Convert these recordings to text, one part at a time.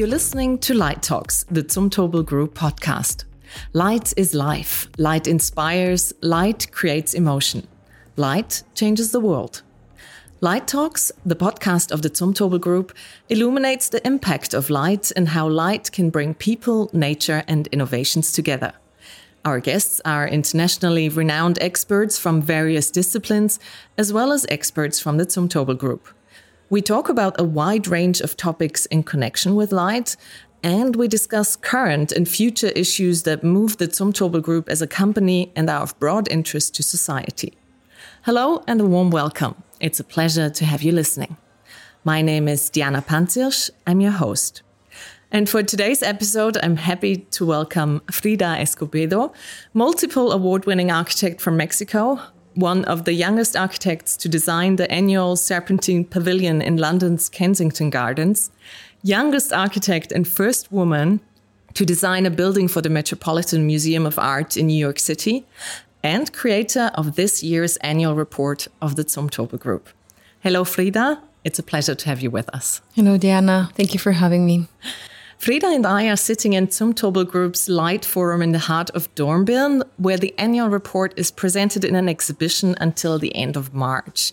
You're listening to Light Talks, the Zumtobel Group podcast. Light is life. Light inspires. Light creates emotion. Light changes the world. Light Talks, the podcast of the Zumtobel Group, illuminates the impact of light and how light can bring people, nature, and innovations together. Our guests are internationally renowned experts from various disciplines, as well as experts from the Zumtobel Group. We talk about a wide range of topics in connection with light, and we discuss current and future issues that move the Zumtobel Group as a company and are of broad interest to society. Hello and a warm welcome. It's a pleasure to have you listening. My name is Diana Panzirsch. I'm your host. And for today's episode, I'm happy to welcome Frida Escobedo, multiple award winning architect from Mexico, one of the youngest architects to design the annual Serpentine Pavilion in London's Kensington Gardens, youngest architect and first woman to design a building for the Metropolitan Museum of Art in New York City, and creator of this year's annual report of the Zumtobel Group. Hello, Frida. It's a pleasure to have you with us. Hello, Diana. Thank you for having me. Frida and I are sitting in Zumtobel Group's Light Forum in the heart of Dornbirn, where the annual report is presented in an exhibition until the end of March.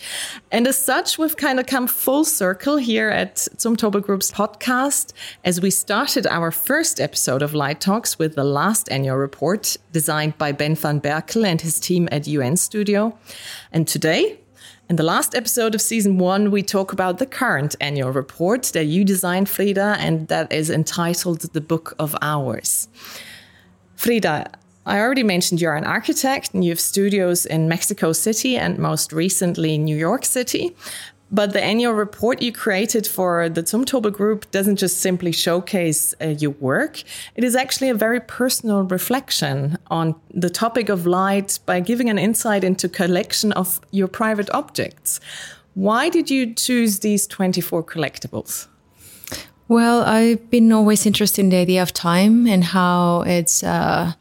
And as such, we've kind of come full circle here at Zumtobel Group's podcast as we started our first episode of Light Talks with the last annual report designed by Ben van Berkel and his team at UN Studio. And today, in the last episode of season one, we talk about the current annual report that you designed, Frida, and that is entitled The Book of Hours. Frida, I already mentioned you're an architect and you have studios in Mexico City and most recently New York City. But the annual report you created for the Zumtobel Group doesn't just simply showcase uh, your work. It is actually a very personal reflection on the topic of light by giving an insight into collection of your private objects. Why did you choose these 24 collectibles? Well, I've been always interested in the idea of time and how it's uh,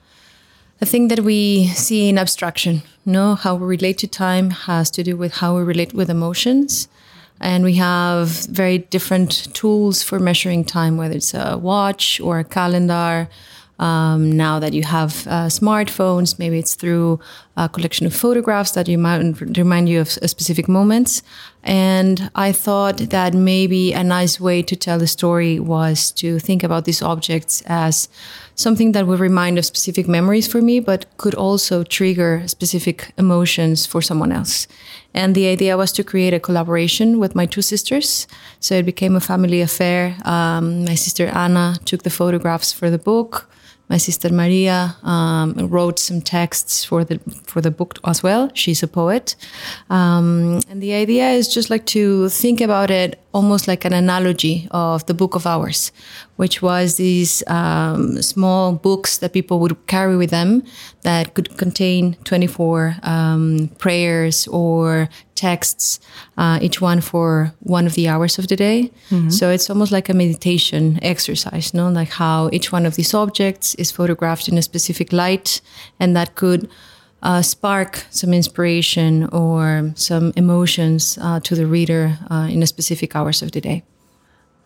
a thing that we see in abstraction. You know, how we relate to time has to do with how we relate with emotions. And we have very different tools for measuring time, whether it's a watch or a calendar. Um, now that you have uh, smartphones, maybe it's through a collection of photographs that you might remind you of specific moments. And I thought that maybe a nice way to tell the story was to think about these objects as something that would remind of specific memories for me, but could also trigger specific emotions for someone else. And the idea was to create a collaboration with my two sisters. So it became a family affair. Um, my sister Anna took the photographs for the book. My sister Maria um, wrote some texts for the for the book as well. She's a poet, um, and the idea is just like to think about it almost like an analogy of the Book of Hours, which was these um, small books that people would carry with them that could contain 24 um, prayers or texts, uh, each one for one of the hours of the day. Mm-hmm. So it's almost like a meditation exercise, no? Like how each one of these objects is photographed in a specific light, and that could uh, spark some inspiration or some emotions uh, to the reader uh, in a specific hours of the day.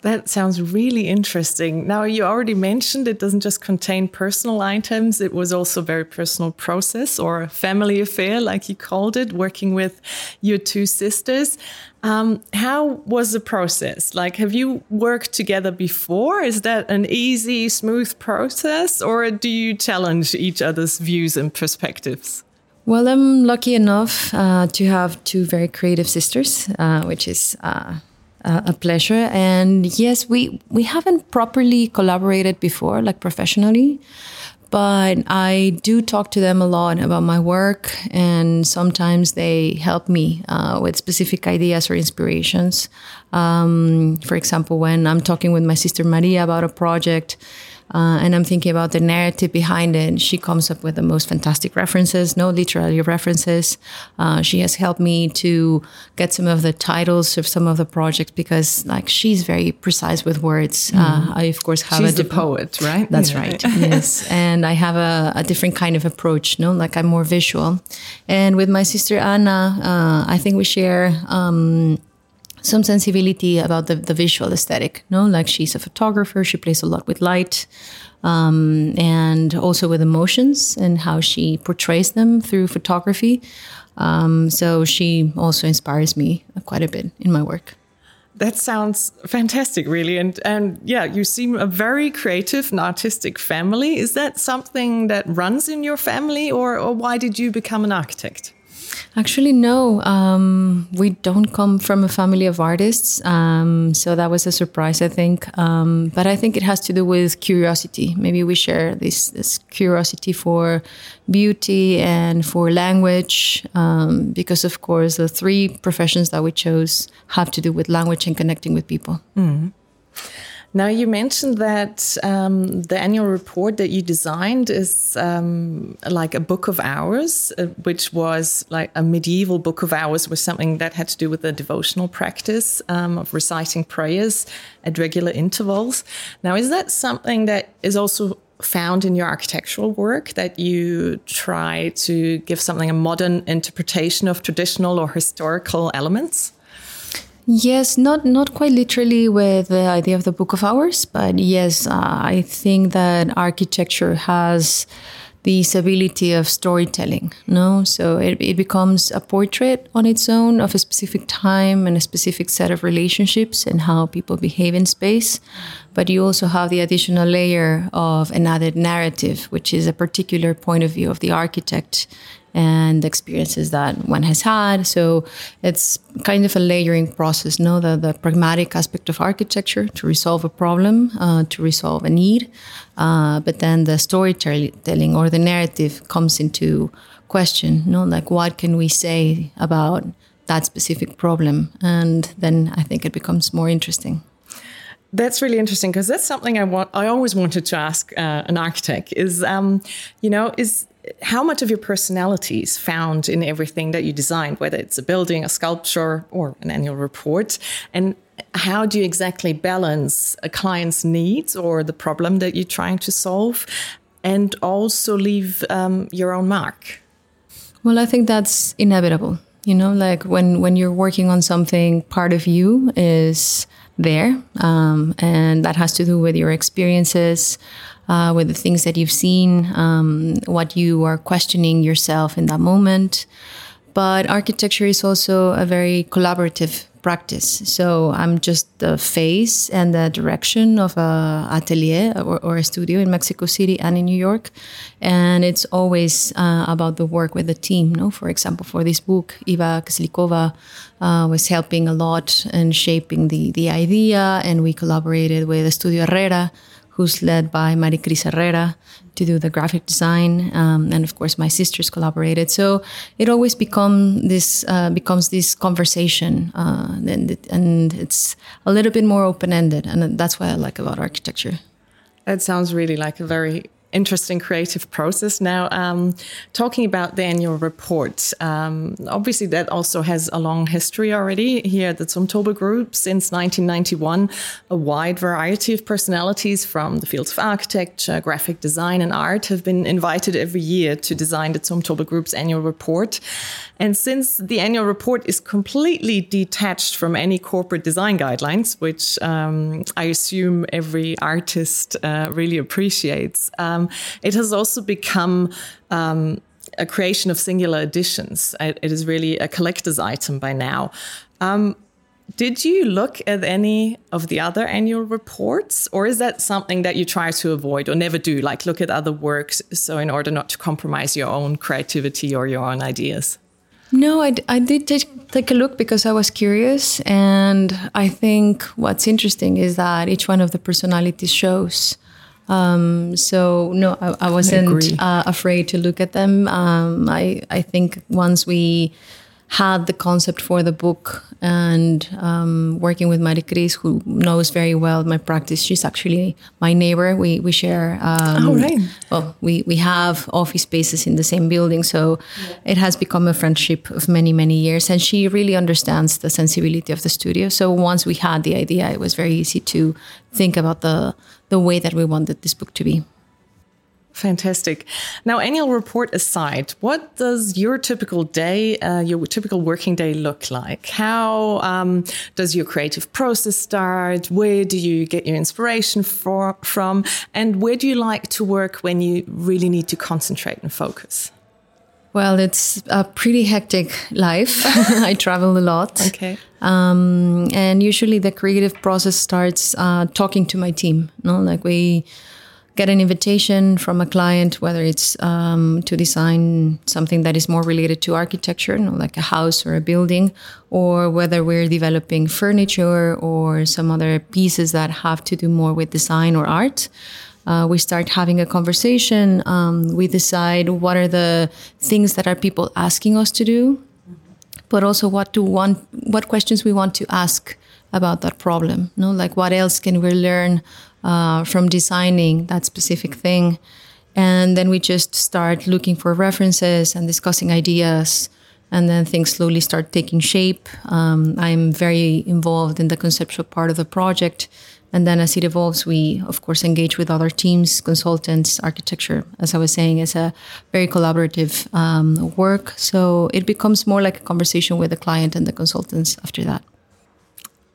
That sounds really interesting. Now, you already mentioned it doesn't just contain personal items, it was also a very personal process or a family affair, like you called it, working with your two sisters. Um, how was the process? Like, have you worked together before? Is that an easy, smooth process, or do you challenge each other's views and perspectives? Well, I'm lucky enough uh, to have two very creative sisters, uh, which is uh, a pleasure. And yes, we we haven't properly collaborated before, like professionally, but I do talk to them a lot about my work, and sometimes they help me uh, with specific ideas or inspirations. Um, for example, when I'm talking with my sister Maria about a project uh, and I'm thinking about the narrative behind it. She comes up with the most fantastic references, no literary references. Uh, she has helped me to get some of the titles of some of the projects because, like, she's very precise with words. Mm. Uh, I, of course, have she's a poet, right? That's yeah. right. yes, and I have a, a, different kind of approach. No, like I'm more visual. And with my sister Anna, uh, I think we share. Um, some sensibility about the, the visual aesthetic. No, like she's a photographer. She plays a lot with light, um, and also with emotions and how she portrays them through photography. Um, so she also inspires me quite a bit in my work. That sounds fantastic, really. And and yeah, you seem a very creative and artistic family. Is that something that runs in your family, or, or why did you become an architect? Actually, no. Um, we don't come from a family of artists. Um, so that was a surprise, I think. Um, but I think it has to do with curiosity. Maybe we share this, this curiosity for beauty and for language, um, because, of course, the three professions that we chose have to do with language and connecting with people. Mm. Now, you mentioned that um, the annual report that you designed is um, like a book of hours, uh, which was like a medieval book of hours, was something that had to do with the devotional practice um, of reciting prayers at regular intervals. Now, is that something that is also found in your architectural work that you try to give something a modern interpretation of traditional or historical elements? Yes, not not quite literally with the idea of the Book of Hours, but yes, uh, I think that architecture has this ability of storytelling. No, so it, it becomes a portrait on its own of a specific time and a specific set of relationships and how people behave in space. But you also have the additional layer of another narrative, which is a particular point of view of the architect and the experiences that one has had. So it's kind of a layering process, no? The, the pragmatic aspect of architecture to resolve a problem, uh, to resolve a need. Uh, but then the storytelling or the narrative comes into question, no? Like what can we say about that specific problem? And then I think it becomes more interesting. That's really interesting because that's something I want. I always wanted to ask uh, an architect. Is um, you know, is how much of your personality is found in everything that you design, whether it's a building, a sculpture, or an annual report? And how do you exactly balance a client's needs or the problem that you're trying to solve and also leave um, your own mark? Well, I think that's inevitable. You know, like when, when you're working on something, part of you is there, um, and that has to do with your experiences uh, with the things that you've seen, um, what you are questioning yourself in that moment. But architecture is also a very collaborative practice. So I'm just the face and the direction of a atelier or, or a studio in Mexico City and in New York, and it's always uh, about the work with the team. No, for example, for this book, Eva Kslikova uh, was helping a lot in shaping the the idea, and we collaborated with Studio Herrera who's led by Maricris Herrera to do the graphic design, um, and of course my sisters collaborated. So it always become this uh, becomes this conversation, uh, and, and it's a little bit more open ended, and that's what I like about architecture. That sounds really like a very interesting creative process. Now, um, talking about the annual report, um, obviously that also has a long history already here at the Zumtobel Group since 1991. A wide variety of personalities from the fields of architecture, graphic design, and art have been invited every year to design the Zumtobel Group's annual report. And since the annual report is completely detached from any corporate design guidelines, which um, I assume every artist uh, really appreciates, um, it has also become um, a creation of singular editions. It, it is really a collector's item by now. Um, did you look at any of the other annual reports, or is that something that you try to avoid or never do? Like look at other works, so in order not to compromise your own creativity or your own ideas? No, I, I did take, take a look because I was curious. And I think what's interesting is that each one of the personalities shows. Um, so, no, I, I wasn't I uh, afraid to look at them. Um, I, I think once we had the concept for the book and um, working with Maricris, who knows very well my practice. She's actually my neighbor. We we share. Um, oh right. Well, we we have office spaces in the same building, so yeah. it has become a friendship of many many years. And she really understands the sensibility of the studio. So once we had the idea, it was very easy to think about the the way that we wanted this book to be. Fantastic. Now, annual report aside, what does your typical day, uh, your typical working day look like? How um, does your creative process start? Where do you get your inspiration for, from? And where do you like to work when you really need to concentrate and focus? Well, it's a pretty hectic life. I travel a lot. Okay. Um, and usually the creative process starts uh, talking to my team. No, like we get an invitation from a client, whether it's um, to design something that is more related to architecture, you know, like a house or a building, or whether we're developing furniture or some other pieces that have to do more with design or art. Uh, we start having a conversation. Um, we decide what are the things that are people asking us to do, but also what to want, what questions we want to ask about that problem. You know, like what else can we learn uh, from designing that specific thing. And then we just start looking for references and discussing ideas. And then things slowly start taking shape. Um, I'm very involved in the conceptual part of the project. And then as it evolves, we, of course, engage with other teams, consultants, architecture, as I was saying, it's a very collaborative um, work. So it becomes more like a conversation with the client and the consultants after that.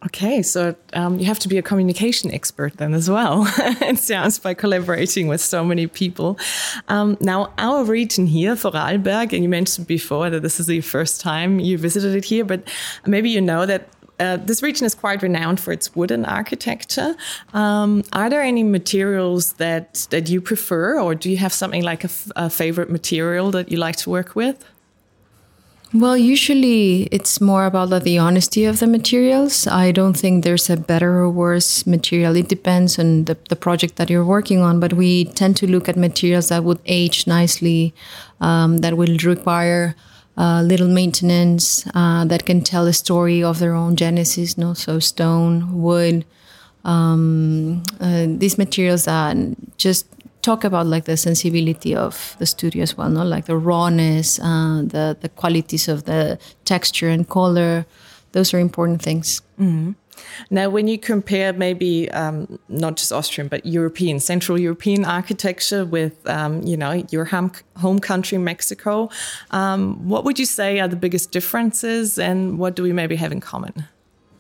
Okay, so um, you have to be a communication expert then as well. it sounds by collaborating with so many people. Um, now, our region here, Vorarlberg, and you mentioned before that this is the first time you visited it here, but maybe you know that uh, this region is quite renowned for its wooden architecture. Um, are there any materials that that you prefer, or do you have something like a favorite material that you like to work with? Well, usually it's more about the honesty of the materials. I don't think there's a better or worse material. It depends on the, the project that you're working on, but we tend to look at materials that would age nicely, um, that will require uh, little maintenance, uh, that can tell a story of their own genesis. No, so stone, wood, um, uh, these materials that just talk about like the sensibility of the studio as well, no? Like the rawness, uh, the the qualities of the texture and color. Those are important things. Mm-hmm. Now, when you compare maybe um, not just Austrian but European, Central European architecture with um, you know your home, home country Mexico, um, what would you say are the biggest differences, and what do we maybe have in common?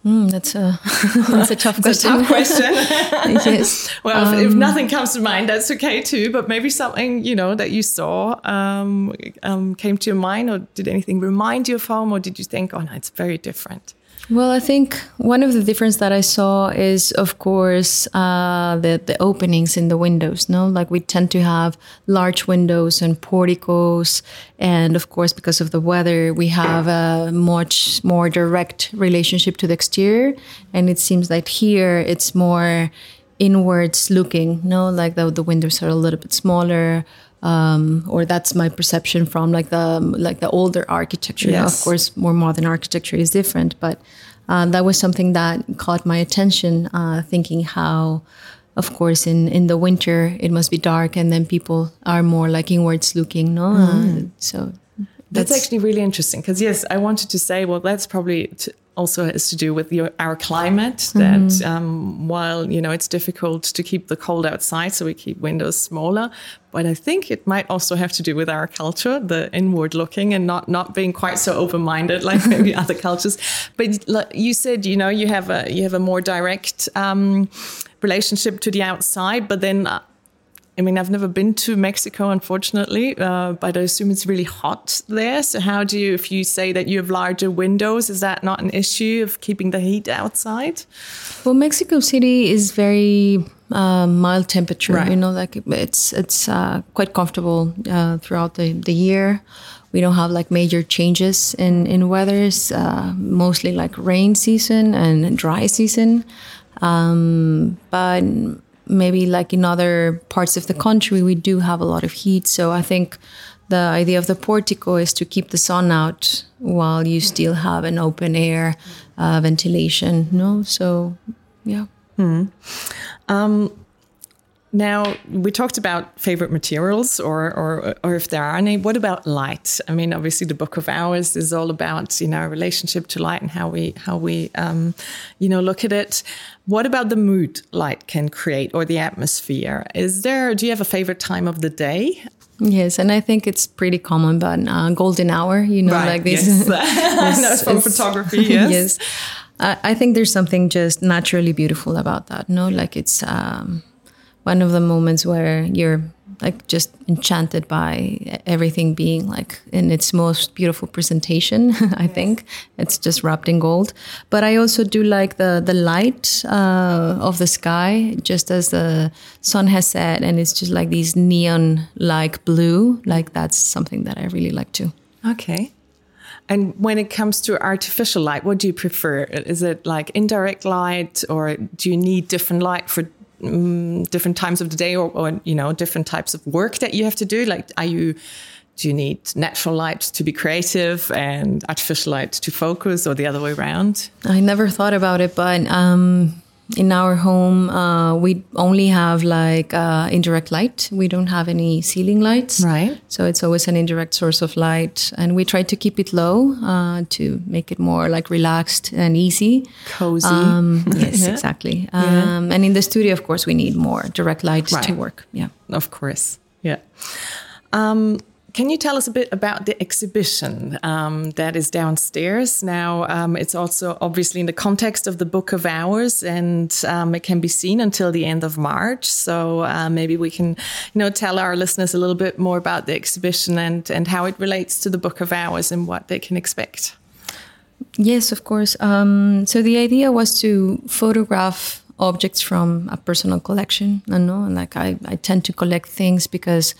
Mm, that's a that's a tough question. a tough question. yes. Well, um, if, if, um, nothing comes to mind, that's okay too. But maybe something you know that you saw um, um, came to your mind, or did anything remind you of home, or did you think, oh no, it's very different? Well, I think one of the difference that I saw is, of course, uh, the the openings in the windows. No, like we tend to have large windows and porticos, and of course, because of the weather, we have a much more direct relationship to the exterior. And it seems like here it's more inwards looking. No, like the the windows are a little bit smaller um, or that's my perception from like the like the older architecture. Yes. Now, of course, more modern architecture is different, but uh, that was something that caught my attention. Uh, thinking how, of course, in in the winter it must be dark, and then people are more like inwards looking. No, mm. uh, so that's, that's, actually really interesting because yes, I wanted to say well that's probably also has to do with your, our climate that mm-hmm. um, while you know it's difficult to keep the cold outside so we keep windows smaller but i think it might also have to do with our culture the inward looking and not not being quite so open-minded like maybe other cultures but you said you know you have a you have a more direct um, relationship to the outside but then uh, I mean, I've never been to Mexico, unfortunately, uh, but I assume it's really hot there. So, how do you, if you say that you have larger windows, is that not an issue of keeping the heat outside? Well, Mexico City is very uh, mild temperature. Right. You know, like it's it's uh, quite comfortable uh, throughout the, the year. We don't have like major changes in in weathers. Uh, mostly like rain season and dry season. Um, but maybe like in other parts of the country, we do have a lot of heat. So I think the idea of the portico is to keep the sun out while you still have an open air uh, ventilation. No, so yeah. Hmm. Um, Now we talked about favorite materials, or, or or if there are any. What about light? I mean, obviously, the Book of Hours is all about you know our relationship to light and how we how we um, you know look at it. What about the mood light can create or the atmosphere? Is there? Do you have a favorite time of the day? Yes, and I think it's pretty common, but uh, golden hour, you know, right, like this. Yes. no, from photography, yes. yes. I, I think there's something just naturally beautiful about that. No, like it's um, one of the moments where you're like just enchanted by everything being like in its most beautiful presentation. I think it's just wrapped in gold. But I also do like the the light uh, of the sky, just as the sun has set, and it's just like these neon like blue. Like that's something that I really like too. Okay. And when it comes to artificial light, what do you prefer? Is it like indirect light, or do you need different light for um, different times of the day, or, or you know, different types of work that you have to do? Like, are you do you need natural light to be creative and artificial light to focus, or the other way around? I never thought about it, but um, in our home, uh, we only have like uh, indirect light. We don't have any ceiling lights. Right. So it's always an indirect source of light. And we try to keep it low uh, to make it more like relaxed and easy. Cozy. Um, yes, yeah. exactly. Um, yeah. And in the studio, of course, we need more direct light right. to work. Yeah. Of course. Yeah. Um, can you tell us a bit about the exhibition um, that is downstairs? Now, um, it's also obviously in the context of the Book of Hours, and um, it can be seen until the end of March. So uh, maybe we can, you know, tell our listeners a little bit more about the exhibition and and how it relates to the Book of Hours and what they can expect. Yes, of course. Um, so the idea was to photograph objects from a personal collection. I know, and like I, I tend to collect things because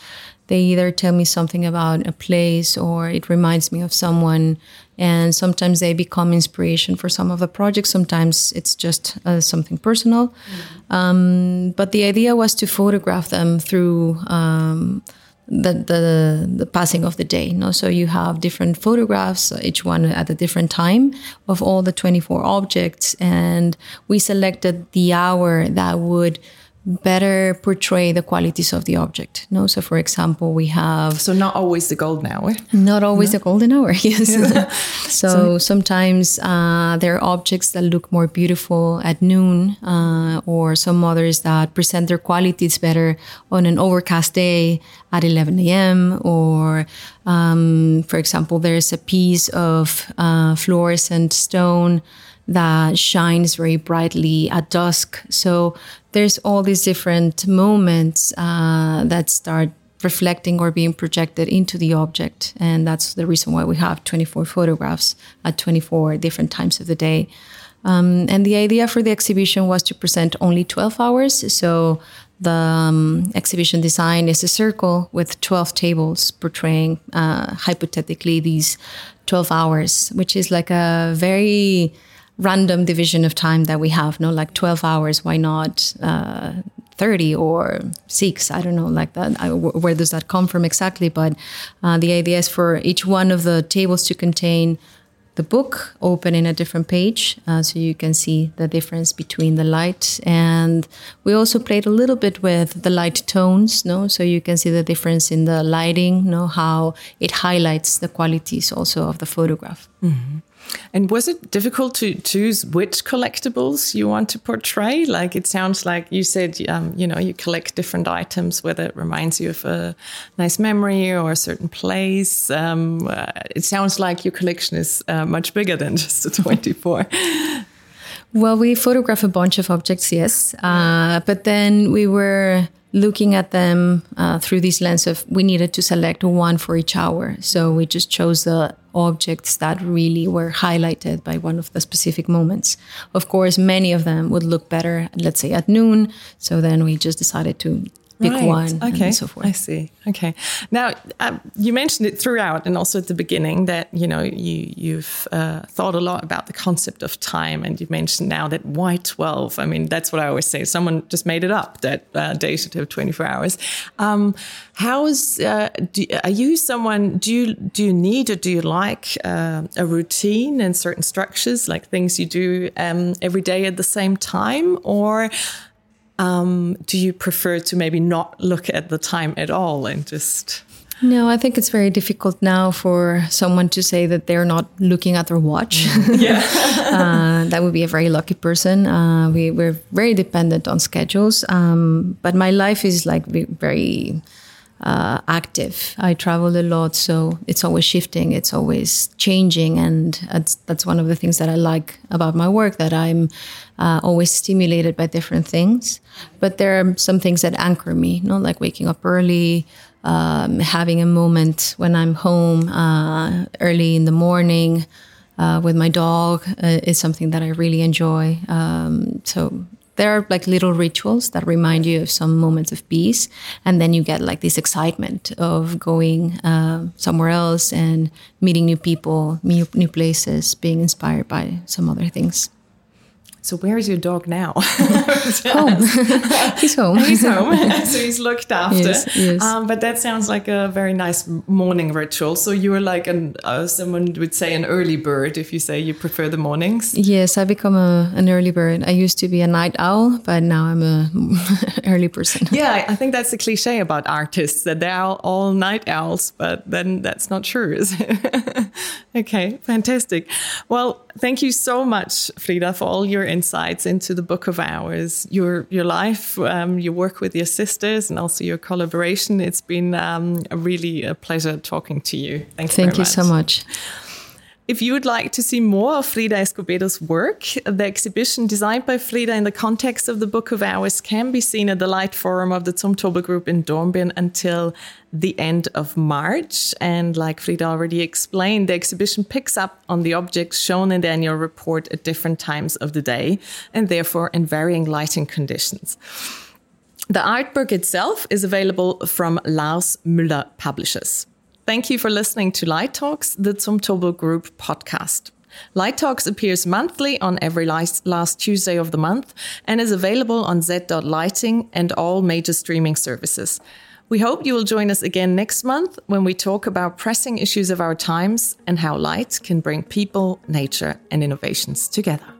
they either tell me something about a place or it reminds me of someone. And sometimes they become inspiration for some of the projects. Sometimes it's just uh, something personal. Mm-hmm. Um, but the idea was to photograph them through um, the, the, the passing of the day. You know? So you have different photographs, each one at a different time of all the 24 objects. And we selected the hour that would better portray the qualities of the object. No, so for example, we have so not always the golden hour. Not always no? the golden hour. Yes. Yeah. so, so, sometimes uh, there are objects that look more beautiful at noon, uh, or some others that present their qualities better on an overcast day at 11 a.m. Or, um, for example, there's a piece of uh, fluorescent stone that shines very brightly at dusk. So there's all these different moments uh, that start reflecting or being projected into the object. And that's the reason why we have 24 photographs at 24 different times of the day. Um, and the idea for the exhibition was to present only 12 hours. So the um, exhibition design is a circle with 12 tables portraying uh, hypothetically these 12 hours, which is like a very random division of time that we have no like 12 hours why not uh, 30 or 6 i don't know like that I, where does that come from exactly? But uh, the idea is for each one of the tables to contain the book open in a different page uh, so you can see the difference between the light. And we also played a little bit with the light tones no so you can see the difference in the lighting no how it highlights the qualities also of the photograph. Mm-hmm. And was it difficult to choose which collectibles you want to portray? Like it sounds like you said, um, you know, you collect different items, whether it reminds you of a nice memory or a certain place. Um, uh, it sounds like your collection is uh, much bigger than just the 24. well, we photograph a bunch of objects, yes. Uh, but then we were looking at them uh, through this lens of we needed to select one for each hour. So we just chose the objects that really were highlighted by one of the specific moments. Of course, many of them would look better, let's say at noon. So then we just decided to pick right. one okay. and so forth. I see. Okay. Now um, you mentioned it throughout, and also at the beginning that you know you you've uh, thought a lot about the concept of time, and you mentioned now that why twelve? I mean, that's what I always say. Someone just made it up that uh, day should have twenty four hours. Um, how is? Uh, do, are you someone? Do you do you need or do you like uh, a routine and certain structures, like things you do um, every day at the same time, or Um, do you prefer to maybe not look at the time at all and just? No, I think it's very difficult now for someone to say that they're not looking at their watch. Mm. Yeah. uh, that would be a very lucky person. Uh, we, we're very dependent on schedules. Um, but my life is like very uh, active. I travel a lot, so it's always shifting, it's always changing. And that's, that's one of the things that I like about my work that I'm uh, always stimulated by different things. But there are some things that anchor me, you know, like waking up early um, having a moment when I'm home uh, early in the morning uh, with my dog uh, is something that I really enjoy. Um, so there are like little rituals that remind you of some moments of peace, and then you get like this excitement of going uh, somewhere else and meeting new people, new, new places, being inspired by some other things. So where is your dog now? home. he's home. He's home. so he's looked after. Yes, yes. Um, but that sounds like a very nice morning ritual. So you are like an uh, someone would say an early bird if you say you prefer the mornings. Yes, I become a, an early bird. I used to be a night owl, but now I'm a early person. Yeah, I think that's a cliche about artists that they're all, all night owls, but then that's not true, is it? okay, fantastic. Well, thank you so much, Frida, for all your insights into the Book of Hours, your your life, um, your work with your sisters, and also your collaboration. It's been um, a really a pleasure talking to you. Thanks Thank you much. so much. If you would like to see more of Frida Escobedo's work, the exhibition designed by Frida in the context of the Book of Hours can be seen at the Light Forum of the Zumtobel Group in Dornbirn until the end of March. And like Frida already explained, the exhibition picks up on the objects shown in the annual report at different times of the day and therefore in varying lighting conditions. The art book itself is available from Lars Müller Publishers. Thank you for listening to Light Talks, the Zumtobel Group podcast. Light Talks appears monthly on every last Tuesday of the month and is available on z.lighting and all major streaming services. We hope you will join us again next month when we talk about pressing issues of our times and how light can bring people, nature, and innovations together.